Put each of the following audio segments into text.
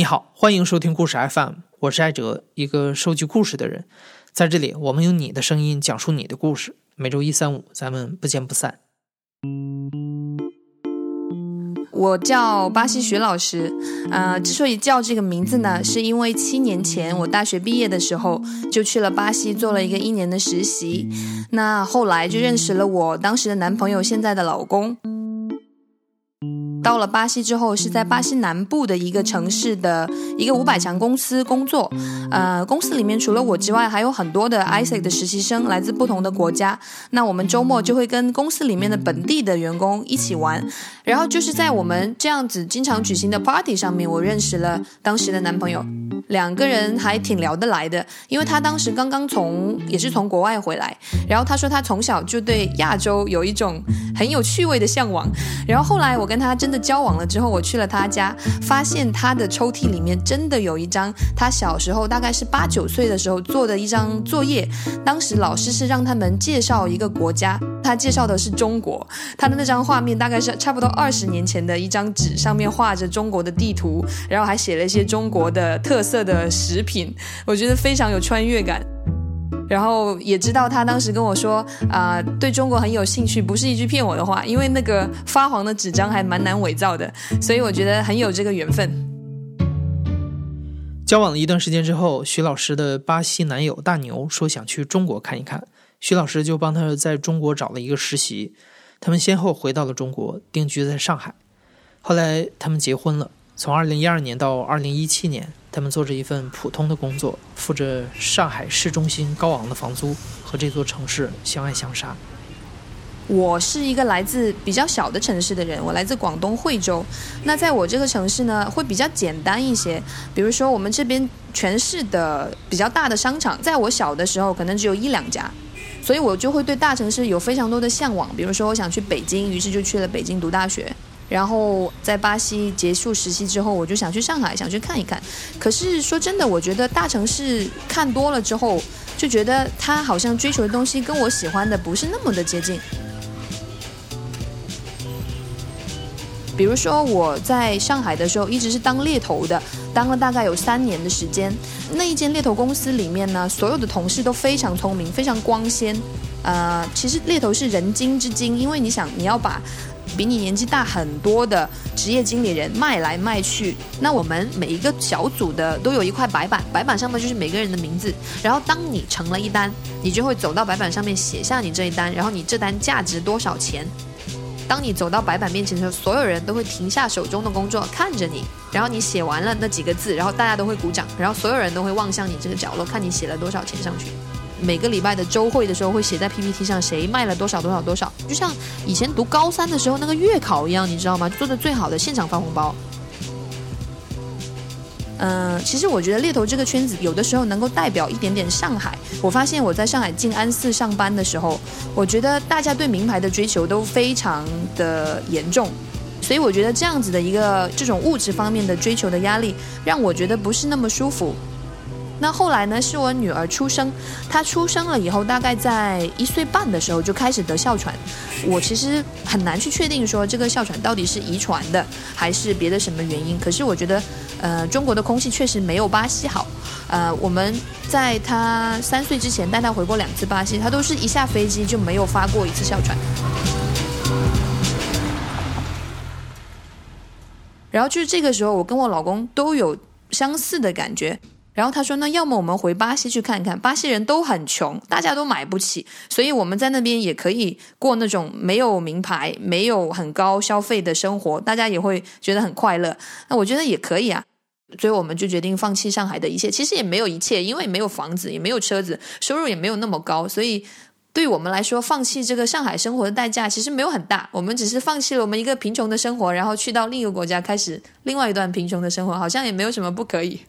你好，欢迎收听故事 FM，我是艾哲，一个收集故事的人。在这里，我们用你的声音讲述你的故事。每周一、三、五，咱们不见不散。我叫巴西徐老师，呃，之所以叫这个名字呢，是因为七年前我大学毕业的时候就去了巴西做了一个一年的实习，那后来就认识了我当时的男朋友，现在的老公。到了巴西之后，是在巴西南部的一个城市的一个五百强公司工作。呃，公司里面除了我之外，还有很多的 ISEC 的实习生，来自不同的国家。那我们周末就会跟公司里面的本地的员工一起玩。然后就是在我们这样子经常举行的 party 上面，我认识了当时的男朋友。两个人还挺聊得来的，因为他当时刚刚从也是从国外回来，然后他说他从小就对亚洲有一种很有趣味的向往。然后后来我跟他真的交往了之后，我去了他家，发现他的抽屉里面真的有一张他小时候大概是八九岁的时候做的一张作业。当时老师是让他们介绍一个国家，他介绍的是中国。他的那张画面大概是差不多二十年前的一张纸，上面画着中国的地图，然后还写了一些中国的特色。的食品，我觉得非常有穿越感。然后也知道他当时跟我说啊，对中国很有兴趣，不是一句骗我的话，因为那个发黄的纸张还蛮难伪造的，所以我觉得很有这个缘分。交往了一段时间之后，徐老师的巴西男友大牛说想去中国看一看，徐老师就帮他在中国找了一个实习。他们先后回到了中国，定居在上海。后来他们结婚了。从二零一二年到二零一七年，他们做着一份普通的工作，付着上海市中心高昂的房租，和这座城市相爱相杀。我是一个来自比较小的城市的人，我来自广东惠州。那在我这个城市呢，会比较简单一些。比如说，我们这边全市的比较大的商场，在我小的时候可能只有一两家，所以我就会对大城市有非常多的向往。比如说，我想去北京，于是就去了北京读大学。然后在巴西结束实习之后，我就想去上海，想去看一看。可是说真的，我觉得大城市看多了之后，就觉得他好像追求的东西跟我喜欢的不是那么的接近。比如说我在上海的时候，一直是当猎头的，当了大概有三年的时间。那一间猎头公司里面呢，所有的同事都非常聪明，非常光鲜。呃，其实猎头是人精之精，因为你想你要把。比你年纪大很多的职业经理人卖来卖去，那我们每一个小组的都有一块白板，白板上面就是每个人的名字。然后当你成了一单，你就会走到白板上面写下你这一单，然后你这单价值多少钱。当你走到白板面前的时候，所有人都会停下手中的工作看着你，然后你写完了那几个字，然后大家都会鼓掌，然后所有人都会望向你这个角落，看你写了多少钱上去。每个礼拜的周会的时候，会写在 PPT 上，谁卖了多少多少多少，就像以前读高三的时候那个月考一样，你知道吗？做的最好的现场发红包。嗯，其实我觉得猎头这个圈子有的时候能够代表一点点上海。我发现我在上海静安寺上班的时候，我觉得大家对名牌的追求都非常的严重，所以我觉得这样子的一个这种物质方面的追求的压力，让我觉得不是那么舒服。那后来呢？是我女儿出生，她出生了以后，大概在一岁半的时候就开始得哮喘。我其实很难去确定说这个哮喘到底是遗传的还是别的什么原因。可是我觉得，呃，中国的空气确实没有巴西好。呃，我们在她三岁之前带她回过两次巴西，她都是一下飞机就没有发过一次哮喘。然后就是这个时候，我跟我老公都有相似的感觉。然后他说：“那要么我们回巴西去看看，巴西人都很穷，大家都买不起，所以我们在那边也可以过那种没有名牌、没有很高消费的生活，大家也会觉得很快乐。那我觉得也可以啊，所以我们就决定放弃上海的一切。其实也没有一切，因为没有房子，也没有车子，收入也没有那么高，所以对我们来说，放弃这个上海生活的代价其实没有很大。我们只是放弃了我们一个贫穷的生活，然后去到另一个国家开始另外一段贫穷的生活，好像也没有什么不可以。”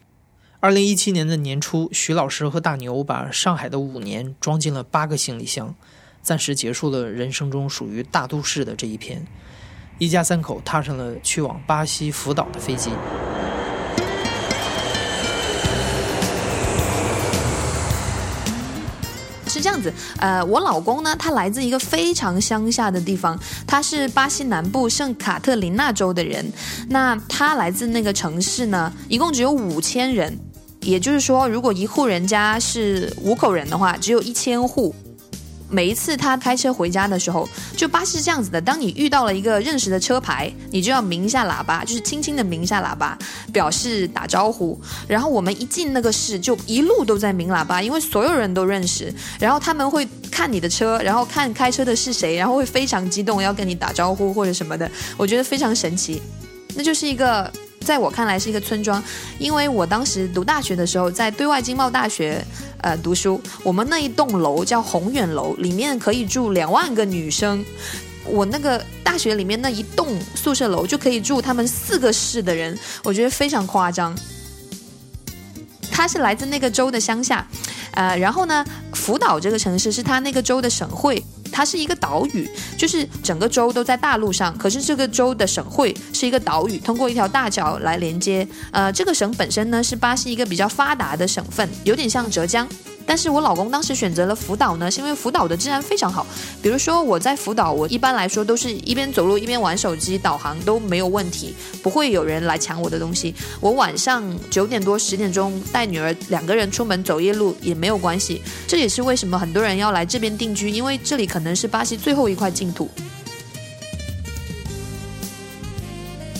二零一七年的年初，徐老师和大牛把上海的五年装进了八个行李箱，暂时结束了人生中属于大都市的这一篇。一家三口踏上了去往巴西福岛的飞机。是这样子，呃，我老公呢，他来自一个非常乡下的地方，他是巴西南部圣卡特琳娜州的人。那他来自那个城市呢，一共只有五千人，也就是说，如果一户人家是五口人的话，只有一千户。每一次他开车回家的时候，就巴士是这样子的。当你遇到了一个认识的车牌，你就要鸣一下喇叭，就是轻轻的鸣一下喇叭，表示打招呼。然后我们一进那个市，就一路都在鸣喇叭，因为所有人都认识。然后他们会看你的车，然后看开车的是谁，然后会非常激动，要跟你打招呼或者什么的。我觉得非常神奇。那就是一个，在我看来是一个村庄，因为我当时读大学的时候，在对外经贸大学。呃，读书，我们那一栋楼叫宏远楼，里面可以住两万个女生。我那个大学里面那一栋宿舍楼就可以住他们四个市的人，我觉得非常夸张。他是来自那个州的乡下，呃，然后呢，福岛这个城市是他那个州的省会，它是一个岛屿，就是整个州都在大陆上，可是这个州的省会是一个岛屿，通过一条大桥来连接。呃，这个省本身呢是巴西一个比较发达的省份，有点像浙江。但是我老公当时选择了福岛呢，是因为福岛的治安非常好。比如说我在福岛，我一般来说都是一边走路一边玩手机，导航都没有问题，不会有人来抢我的东西。我晚上九点多十点钟带女儿两个人出门走夜路也没有关系。这也是为什么很多人要来这边定居，因为这里可能是巴西最后一块净土。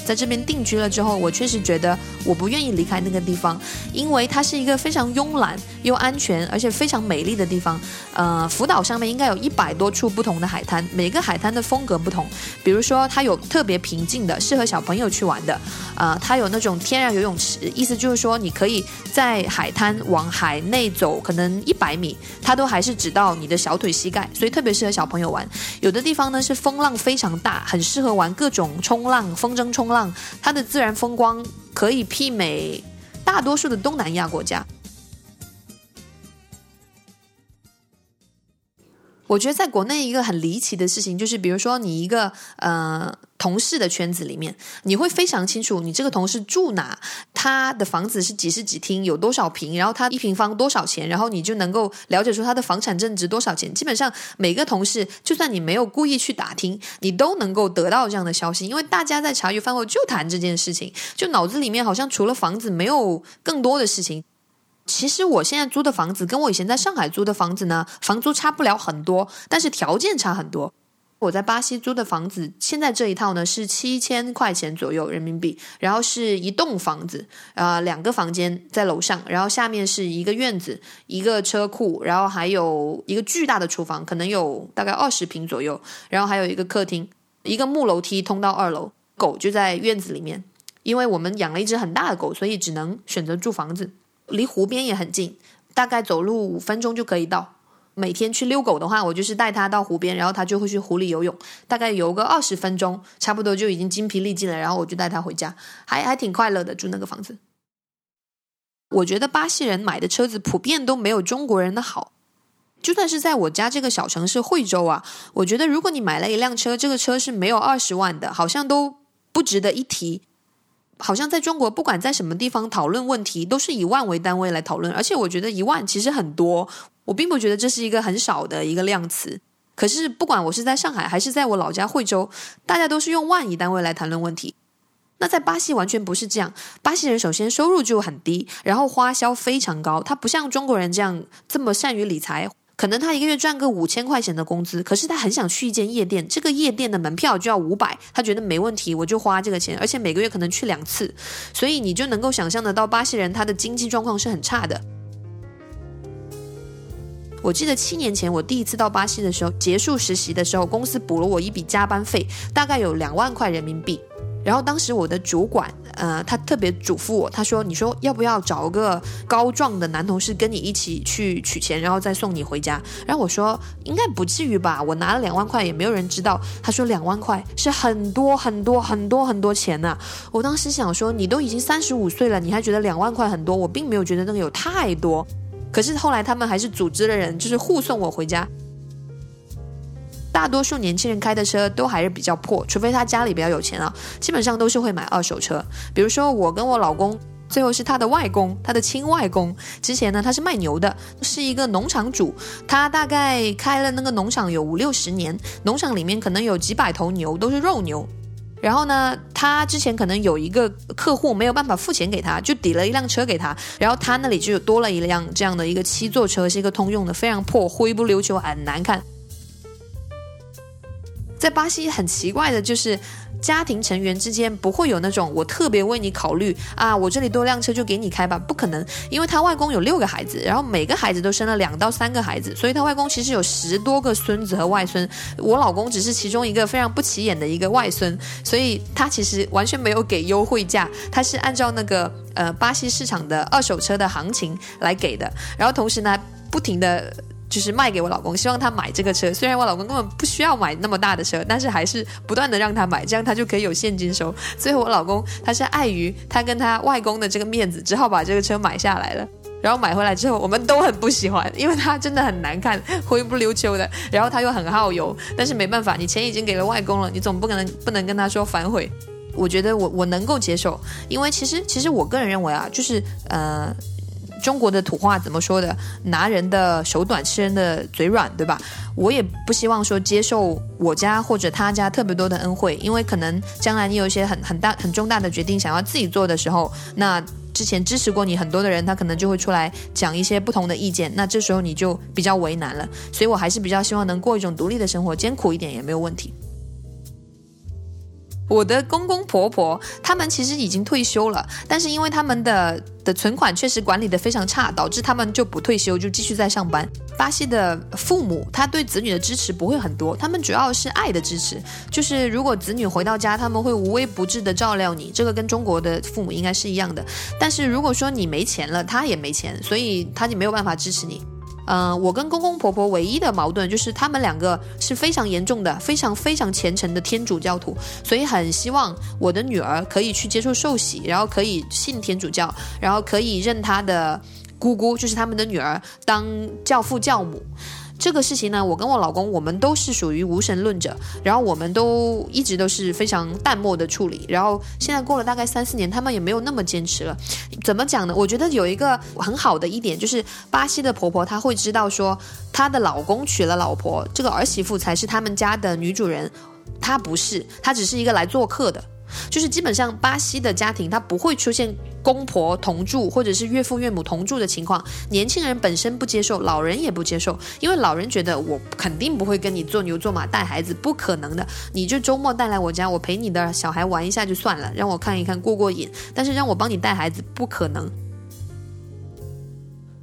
在这边定居了之后，我确实觉得我不愿意离开那个地方，因为它是一个非常慵懒又安全，而且非常美丽的地方。呃，福岛上面应该有一百多处不同的海滩，每个海滩的风格不同。比如说，它有特别平静的，适合小朋友去玩的。呃，它有那种天然游泳池，意思就是说，你可以在海滩往海内走，可能一百米，它都还是只到你的小腿膝盖，所以特别适合小朋友玩。有的地方呢是风浪非常大，很适合玩各种冲浪、风筝冲，它的自然风光可以媲美大多数的东南亚国家。我觉得在国内一个很离奇的事情，就是比如说你一个呃同事的圈子里面，你会非常清楚你这个同事住哪，他的房子是几室几厅，有多少平，然后他一平方多少钱，然后你就能够了解出他的房产证值多少钱。基本上每个同事，就算你没有故意去打听，你都能够得到这样的消息，因为大家在茶余饭后就谈这件事情，就脑子里面好像除了房子没有更多的事情。其实我现在租的房子跟我以前在上海租的房子呢，房租差不了很多，但是条件差很多。我在巴西租的房子，现在这一套呢是七千块钱左右人民币，然后是一栋房子，呃，两个房间在楼上，然后下面是一个院子，一个车库，然后还有一个巨大的厨房，可能有大概二十平左右，然后还有一个客厅，一个木楼梯通到二楼，狗就在院子里面，因为我们养了一只很大的狗，所以只能选择住房子。离湖边也很近，大概走路五分钟就可以到。每天去遛狗的话，我就是带它到湖边，然后它就会去湖里游泳，大概游个二十分钟，差不多就已经精疲力尽了。然后我就带它回家，还还挺快乐的住那个房子。我觉得巴西人买的车子普遍都没有中国人的好，就算是在我家这个小城市惠州啊，我觉得如果你买了一辆车，这个车是没有二十万的，好像都不值得一提。好像在中国，不管在什么地方讨论问题，都是以万为单位来讨论。而且我觉得一万其实很多，我并不觉得这是一个很少的一个量词。可是不管我是在上海还是在我老家惠州，大家都是用万以单位来谈论问题。那在巴西完全不是这样。巴西人首先收入就很低，然后花销非常高，他不像中国人这样这么善于理财。可能他一个月赚个五千块钱的工资，可是他很想去一间夜店，这个夜店的门票就要五百，他觉得没问题，我就花这个钱，而且每个月可能去两次，所以你就能够想象得到巴西人他的经济状况是很差的。我记得七年前我第一次到巴西的时候，结束实习的时候，公司补了我一笔加班费，大概有两万块人民币。然后当时我的主管，呃，他特别嘱咐我，他说：“你说要不要找个高壮的男同事跟你一起去取钱，然后再送你回家？”然后我说：“应该不至于吧，我拿了两万块也没有人知道。”他说：“两万块是很多很多很多很多钱呐！”我当时想说：“你都已经三十五岁了，你还觉得两万块很多？我并没有觉得那个有太多。”可是后来他们还是组织了人，就是护送我回家。大多数年轻人开的车都还是比较破，除非他家里比较有钱啊，基本上都是会买二手车。比如说我跟我老公最后是他的外公，他的亲外公。之前呢，他是卖牛的，是一个农场主。他大概开了那个农场有五六十年，农场里面可能有几百头牛，都是肉牛。然后呢，他之前可能有一个客户没有办法付钱给他，就抵了一辆车给他，然后他那里就多了一辆这样的一个七座车，是一个通用的，非常破，灰不溜秋，很难看。在巴西很奇怪的就是。家庭成员之间不会有那种我特别为你考虑啊，我这里多辆车就给你开吧，不可能，因为他外公有六个孩子，然后每个孩子都生了两到三个孩子，所以他外公其实有十多个孙子和外孙，我老公只是其中一个非常不起眼的一个外孙，所以他其实完全没有给优惠价，他是按照那个呃巴西市场的二手车的行情来给的，然后同时呢不停的。就是卖给我老公，希望他买这个车。虽然我老公根本不需要买那么大的车，但是还是不断的让他买，这样他就可以有现金收。最后我老公他是碍于他跟他外公的这个面子，只好把这个车买下来了。然后买回来之后，我们都很不喜欢，因为它真的很难看，灰不溜秋的。然后他又很耗油，但是没办法，你钱已经给了外公了，你总不可能不能跟他说反悔。我觉得我我能够接受，因为其实其实我个人认为啊，就是呃。中国的土话怎么说的？拿人的手短，吃人的嘴软，对吧？我也不希望说接受我家或者他家特别多的恩惠，因为可能将来你有一些很很大很重大的决定想要自己做的时候，那之前支持过你很多的人，他可能就会出来讲一些不同的意见，那这时候你就比较为难了。所以我还是比较希望能过一种独立的生活，艰苦一点也没有问题。我的公公婆婆他们其实已经退休了，但是因为他们的的存款确实管理的非常差，导致他们就不退休，就继续在上班。巴西的父母他对子女的支持不会很多，他们主要是爱的支持，就是如果子女回到家，他们会无微不至的照料你，这个跟中国的父母应该是一样的。但是如果说你没钱了，他也没钱，所以他就没有办法支持你。嗯，我跟公公婆婆唯一的矛盾就是他们两个是非常严重的、非常非常虔诚的天主教徒，所以很希望我的女儿可以去接受受洗，然后可以信天主教，然后可以认他的姑姑，就是他们的女儿当教父教母。这个事情呢，我跟我老公，我们都是属于无神论者，然后我们都一直都是非常淡漠的处理。然后现在过了大概三四年，他们也没有那么坚持了。怎么讲呢？我觉得有一个很好的一点，就是巴西的婆婆她会知道说，她的老公娶了老婆，这个儿媳妇才是他们家的女主人，她不是，她只是一个来做客的。就是基本上巴西的家庭，它不会出现公婆同住或者是岳父岳母同住的情况。年轻人本身不接受，老人也不接受，因为老人觉得我肯定不会跟你做牛做马带孩子，不可能的。你就周末带来我家，我陪你的小孩玩一下就算了，让我看一看过过瘾。但是让我帮你带孩子，不可能。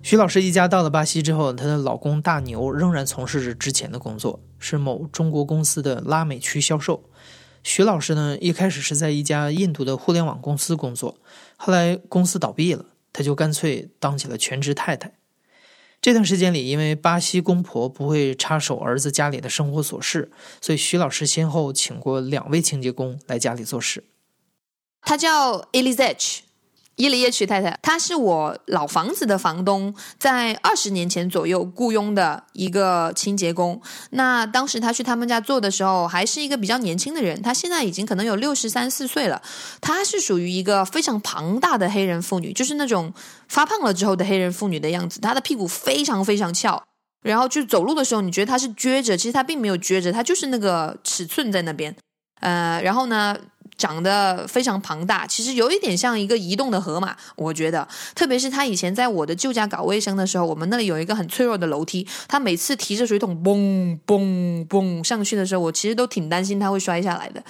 徐老师一家到了巴西之后，她的老公大牛仍然从事着之前的工作，是某中国公司的拉美区销售。徐老师呢，一开始是在一家印度的互联网公司工作，后来公司倒闭了，他就干脆当起了全职太太。这段时间里，因为巴西公婆不会插手儿子家里的生活琐事，所以徐老师先后请过两位清洁工来家里做事。他叫 Elizabeth。伊里叶曲太太，她是我老房子的房东，在二十年前左右雇佣的一个清洁工。那当时她去他们家做的时候，还是一个比较年轻的人。她现在已经可能有六十三四岁了。她是属于一个非常庞大的黑人妇女，就是那种发胖了之后的黑人妇女的样子。她的屁股非常非常翘，然后就走路的时候，你觉得她是撅着，其实她并没有撅着，她就是那个尺寸在那边。呃，然后呢？长得非常庞大，其实有一点像一个移动的河马，我觉得。特别是他以前在我的旧家搞卫生的时候，我们那里有一个很脆弱的楼梯，他每次提着水桶嘣嘣嘣上去的时候，我其实都挺担心他会摔下来的。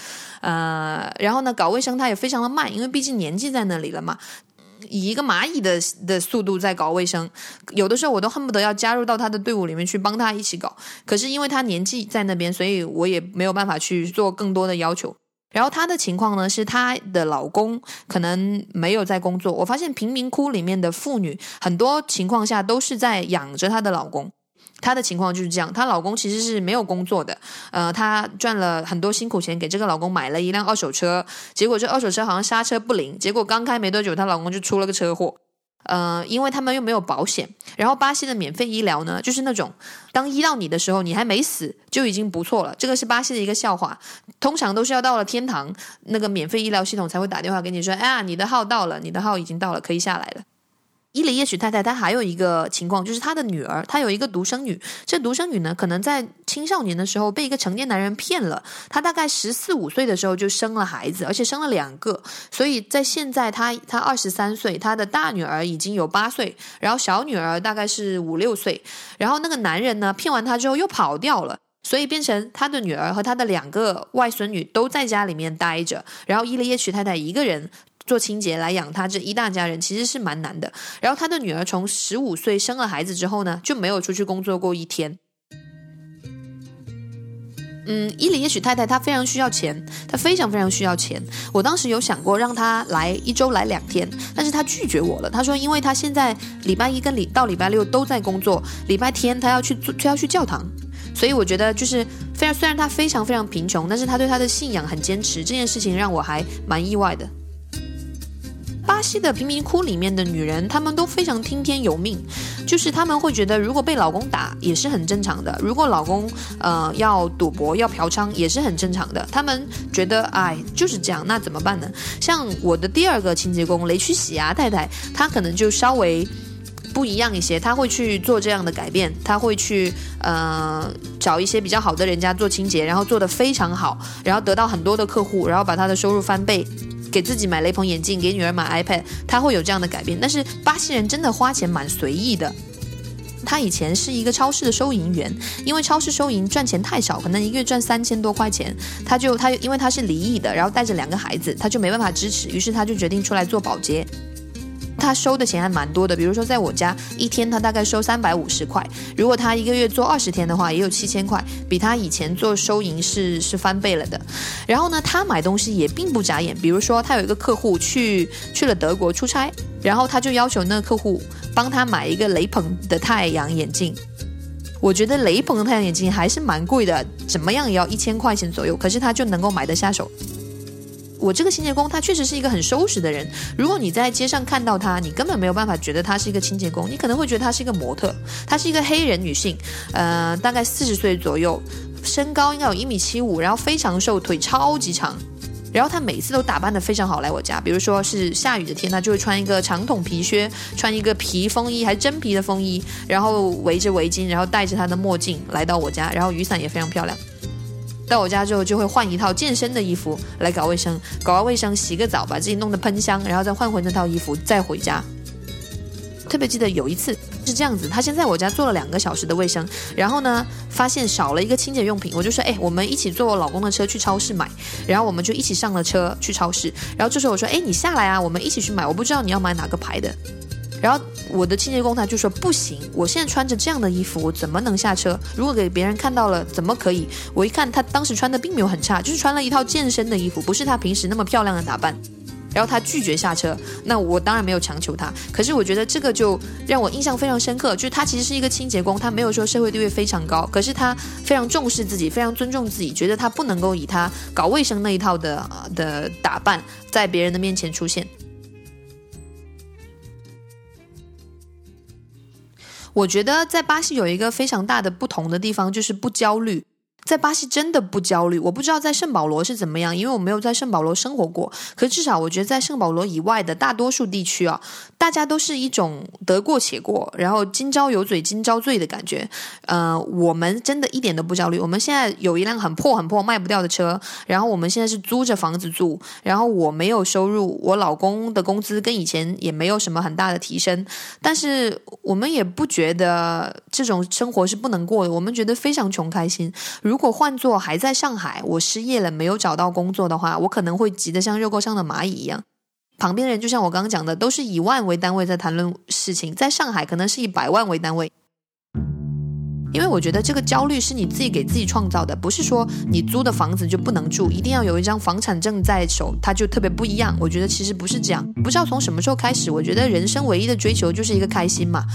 呃，然后呢，搞卫生他也非常的慢，因为毕竟年纪在那里了嘛，以一个蚂蚁的的速度在搞卫生，有的时候我都恨不得要加入到他的队伍里面去帮他一起搞。可是因为他年纪在那边，所以我也没有办法去做更多的要求。然后她的情况呢，是她的老公可能没有在工作。我发现贫民窟里面的妇女很多情况下都是在养着她的老公。她的情况就是这样，她老公其实是没有工作的，呃，她赚了很多辛苦钱给这个老公买了一辆二手车，结果这二手车好像刹车不灵，结果刚开没多久，她老公就出了个车祸。呃，因为他们又没有保险，然后巴西的免费医疗呢，就是那种当医到你的时候，你还没死就已经不错了。这个是巴西的一个笑话，通常都是要到了天堂，那个免费医疗系统才会打电话给你说，哎呀，你的号到了，你的号已经到了，可以下来了。伊里叶许太太，她还有一个情况，就是她的女儿，她有一个独生女。这独生女呢，可能在青少年的时候被一个成年男人骗了。她大概十四五岁的时候就生了孩子，而且生了两个。所以在现在，她她二十三岁，她的大女儿已经有八岁，然后小女儿大概是五六岁。然后那个男人呢，骗完她之后又跑掉了，所以变成她的女儿和她的两个外孙女都在家里面待着，然后伊里叶许太太一个人。做清洁来养他这一大家人其实是蛮难的。然后他的女儿从十五岁生了孩子之后呢，就没有出去工作过一天。嗯，伊里也许太太她非常需要钱，她非常非常需要钱。我当时有想过让她来一周来两天，但是她拒绝我了。她说，因为她现在礼拜一跟礼到礼拜六都在工作，礼拜天她要去做，她要去教堂。所以我觉得就是非常虽然她非常非常贫穷，但是她对她的信仰很坚持。这件事情让我还蛮意外的。巴西的贫民窟里面的女人，她们都非常听天由命，就是她们会觉得，如果被老公打也是很正常的，如果老公呃要赌博要嫖娼也是很正常的。她们觉得，哎，就是这样，那怎么办呢？像我的第二个清洁工雷曲喜牙太太，她可能就稍微不一样一些，她会去做这样的改变，她会去呃找一些比较好的人家做清洁，然后做得非常好，然后得到很多的客户，然后把她的收入翻倍。给自己买了一副眼镜，给女儿买 iPad，他会有这样的改变。但是巴西人真的花钱蛮随意的。他以前是一个超市的收银员，因为超市收银赚钱太少，可能一个月赚三千多块钱，他就他因为他是离异的，然后带着两个孩子，他就没办法支持，于是他就决定出来做保洁。他收的钱还蛮多的，比如说在我家一天他大概收三百五十块，如果他一个月做二十天的话，也有七千块，比他以前做收银是是翻倍了的。然后呢，他买东西也并不眨眼，比如说他有一个客户去去了德国出差，然后他就要求那个客户帮他买一个雷朋的太阳眼镜。我觉得雷朋的太阳眼镜还是蛮贵的，怎么样也要一千块钱左右，可是他就能够买得下手。我这个清洁工，他确实是一个很收拾的人。如果你在街上看到他，你根本没有办法觉得他是一个清洁工，你可能会觉得他是一个模特。她是一个黑人女性，呃，大概四十岁左右，身高应该有一米七五，然后非常瘦，腿超级长。然后她每次都打扮得非常好来我家，比如说是下雨的天，她就会穿一个长筒皮靴，穿一个皮风衣，还真皮的风衣，然后围着围巾，然后戴着她的墨镜来到我家，然后雨伞也非常漂亮。到我家之后，就会换一套健身的衣服来搞卫生，搞完卫生洗个澡，把自己弄得喷香，然后再换回那套衣服再回家。特别记得有一次是这样子，他先在我家做了两个小时的卫生，然后呢发现少了一个清洁用品，我就说，哎，我们一起坐我老公的车去超市买，然后我们就一起上了车去超市，然后这时候我说，哎，你下来啊，我们一起去买，我不知道你要买哪个牌的。然后我的清洁工他就说不行，我现在穿着这样的衣服，我怎么能下车？如果给别人看到了，怎么可以？我一看他当时穿的并没有很差，就是穿了一套健身的衣服，不是他平时那么漂亮的打扮。然后他拒绝下车，那我当然没有强求他。可是我觉得这个就让我印象非常深刻，就是他其实是一个清洁工，他没有说社会地位非常高，可是他非常重视自己，非常尊重自己，觉得他不能够以他搞卫生那一套的的打扮在别人的面前出现。我觉得在巴西有一个非常大的不同的地方，就是不焦虑。在巴西真的不焦虑，我不知道在圣保罗是怎么样，因为我没有在圣保罗生活过。可至少我觉得在圣保罗以外的大多数地区啊，大家都是一种得过且过，然后今朝有嘴今朝醉的感觉。呃，我们真的一点都不焦虑。我们现在有一辆很破很破卖不掉的车，然后我们现在是租着房子住，然后我没有收入，我老公的工资跟以前也没有什么很大的提升，但是我们也不觉得这种生活是不能过的，我们觉得非常穷开心。如如果换做还在上海，我失业了没有找到工作的话，我可能会急得像热锅上的蚂蚁一样。旁边人就像我刚刚讲的，都是以万为单位在谈论事情，在上海可能是以百万为单位。因为我觉得这个焦虑是你自己给自己创造的，不是说你租的房子就不能住，一定要有一张房产证在手，它就特别不一样。我觉得其实不是这样，不知道从什么时候开始，我觉得人生唯一的追求就是一个开心嘛。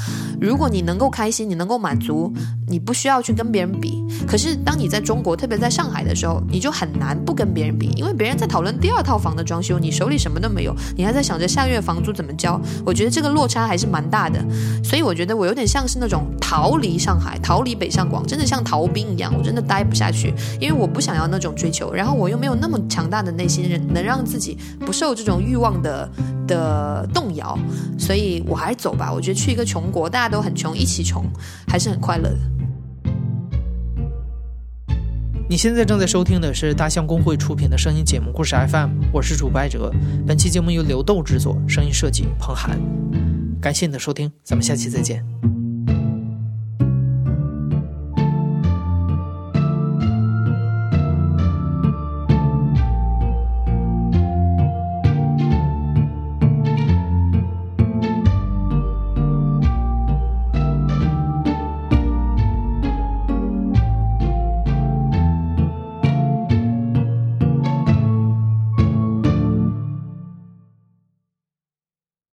如果你能够开心，你能够满足，你不需要去跟别人比。可是当你在中国，特别在上海的时候，你就很难不跟别人比，因为别人在讨论第二套房的装修，你手里什么都没有，你还在想着下月房租怎么交。我觉得这个落差还是蛮大的，所以我觉得我有点像是那种逃离上海，逃。离北上广真的像逃兵一样，我真的待不下去，因为我不想要那种追求，然后我又没有那么强大的内心，能让自己不受这种欲望的的动摇，所以我还是走吧。我觉得去一个穷国，大家都很穷，一起穷，还是很快乐的。你现在正在收听的是大象公会出品的声音节目《故事 FM》，我是主播艾哲。本期节目由刘豆制作，声音设计彭涵。感谢你的收听，咱们下期再见。